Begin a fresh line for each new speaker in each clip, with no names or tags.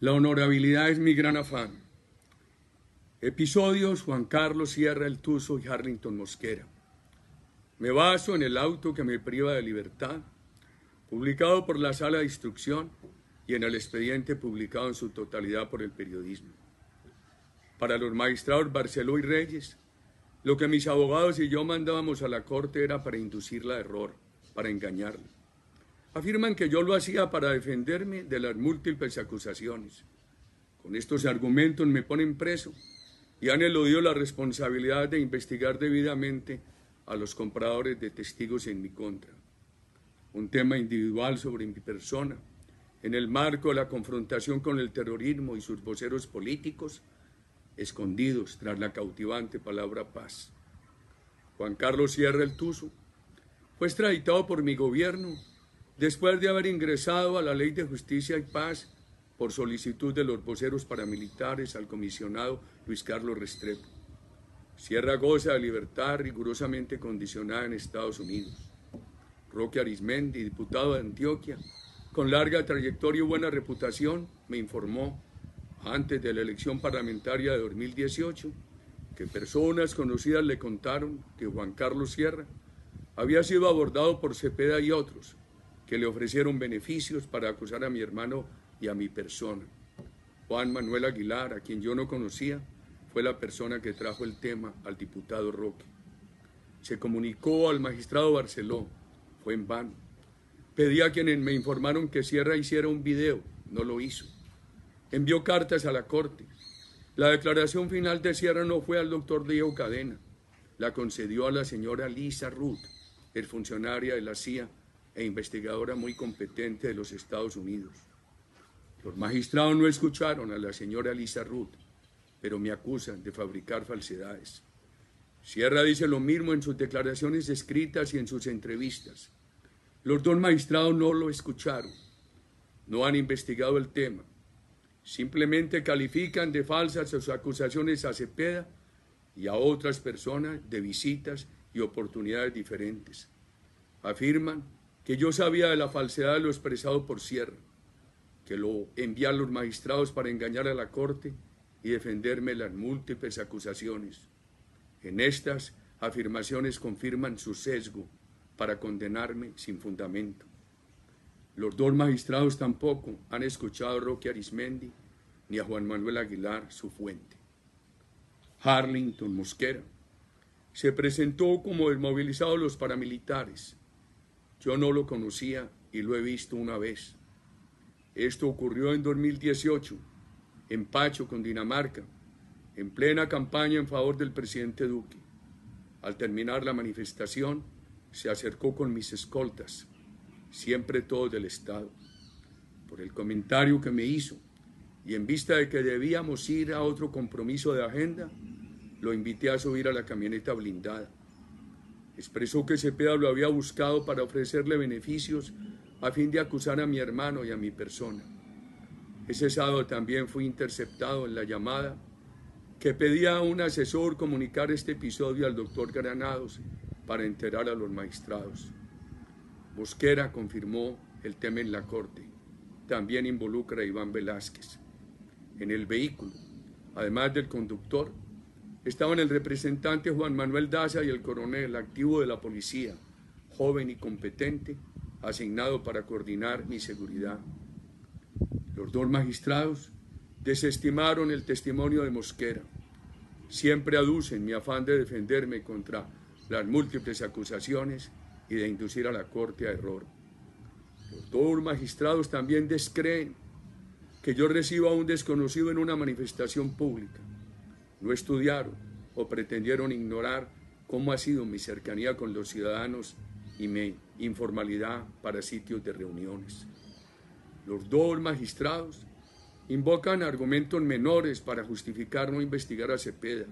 La honorabilidad es mi gran afán. Episodios Juan Carlos Sierra el Tuso y Harlington Mosquera. Me baso en el auto que me priva de libertad, publicado por la Sala de Instrucción y en el expediente publicado en su totalidad por el periodismo. Para los magistrados Barceló y Reyes, lo que mis abogados y yo mandábamos a la corte era para inducirla a error, para engañarla. Afirman que yo lo hacía para defenderme de las múltiples acusaciones. Con estos argumentos me ponen preso y han eludido la responsabilidad de investigar debidamente a los compradores de testigos en mi contra. Un tema individual sobre mi persona, en el marco de la confrontación con el terrorismo y sus voceros políticos, escondidos tras la cautivante palabra paz. Juan Carlos Sierra el Tuso fue extraditado por mi gobierno después de haber ingresado a la Ley de Justicia y Paz por solicitud de los voceros paramilitares al comisionado Luis Carlos Restrepo. Sierra goza de libertad rigurosamente condicionada en Estados Unidos. Roque Arismendi, diputado de Antioquia, con larga trayectoria y buena reputación, me informó antes de la elección parlamentaria de 2018 que personas conocidas le contaron que Juan Carlos Sierra había sido abordado por Cepeda y otros que le ofrecieron beneficios para acusar a mi hermano y a mi persona. Juan Manuel Aguilar, a quien yo no conocía, fue la persona que trajo el tema al diputado Roque. Se comunicó al magistrado Barceló, fue en vano. Pedí a quienes me informaron que Sierra hiciera un video, no lo hizo. Envió cartas a la corte. La declaración final de Sierra no fue al doctor Diego Cadena, la concedió a la señora Lisa Ruth, el funcionaria de la CIA e investigadora muy competente de los Estados Unidos. Los magistrados no escucharon a la señora Lisa Ruth, pero me acusan de fabricar falsedades. Sierra dice lo mismo en sus declaraciones escritas y en sus entrevistas. Los dos magistrados no lo escucharon, no han investigado el tema, simplemente califican de falsas sus acusaciones a Cepeda y a otras personas de visitas y oportunidades diferentes. Afirman que yo sabía de la falsedad de lo expresado por Sierra que lo envían los magistrados para engañar a la corte y defenderme las múltiples acusaciones. En estas afirmaciones confirman su sesgo para condenarme sin fundamento. Los dos magistrados tampoco han escuchado a Roque Arismendi ni a Juan Manuel Aguilar, su fuente. Harlington Mosquera se presentó como desmovilizado de los paramilitares. Yo no lo conocía y lo he visto una vez. Esto ocurrió en 2018, en Pacho, con Dinamarca, en plena campaña en favor del presidente Duque. Al terminar la manifestación, se acercó con mis escoltas, siempre todos del Estado, por el comentario que me hizo y en vista de que debíamos ir a otro compromiso de agenda, lo invité a subir a la camioneta blindada. Expresó que Cepeda lo había buscado para ofrecerle beneficios a fin de acusar a mi hermano y a mi persona. Ese sábado también fui interceptado en la llamada que pedía a un asesor comunicar este episodio al doctor Granados para enterar a los magistrados. Bosquera confirmó el tema en la corte. También involucra a Iván Velázquez. En el vehículo, además del conductor, estaban el representante Juan Manuel Daza y el coronel activo de la policía, joven y competente, asignado para coordinar mi seguridad. Los dos magistrados desestimaron el testimonio de Mosquera. Siempre aducen mi afán de defenderme contra las múltiples acusaciones y de inducir a la Corte a error. Los dos magistrados también descreen que yo reciba a un desconocido en una manifestación pública. No estudiaron o pretendieron ignorar cómo ha sido mi cercanía con los ciudadanos y mi informalidad para sitios de reuniones. Los dos magistrados invocan argumentos menores para justificar no investigar a Cepeda,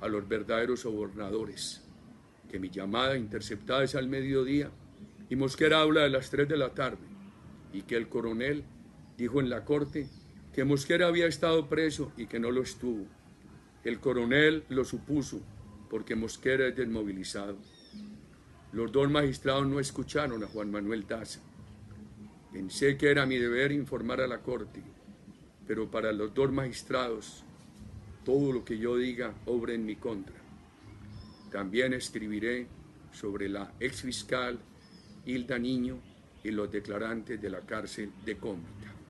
a los verdaderos sobornadores, que mi llamada interceptada es al mediodía y Mosquera habla de las tres de la tarde y que el coronel dijo en la corte que Mosquera había estado preso y que no lo estuvo. El coronel lo supuso porque Mosquera es desmovilizado. Los dos magistrados no escucharon a Juan Manuel Daza. Pensé que era mi deber informar a la corte, pero para los dos magistrados, todo lo que yo diga obra en mi contra. También escribiré sobre la exfiscal Hilda Niño y los declarantes de la cárcel de Cómbita.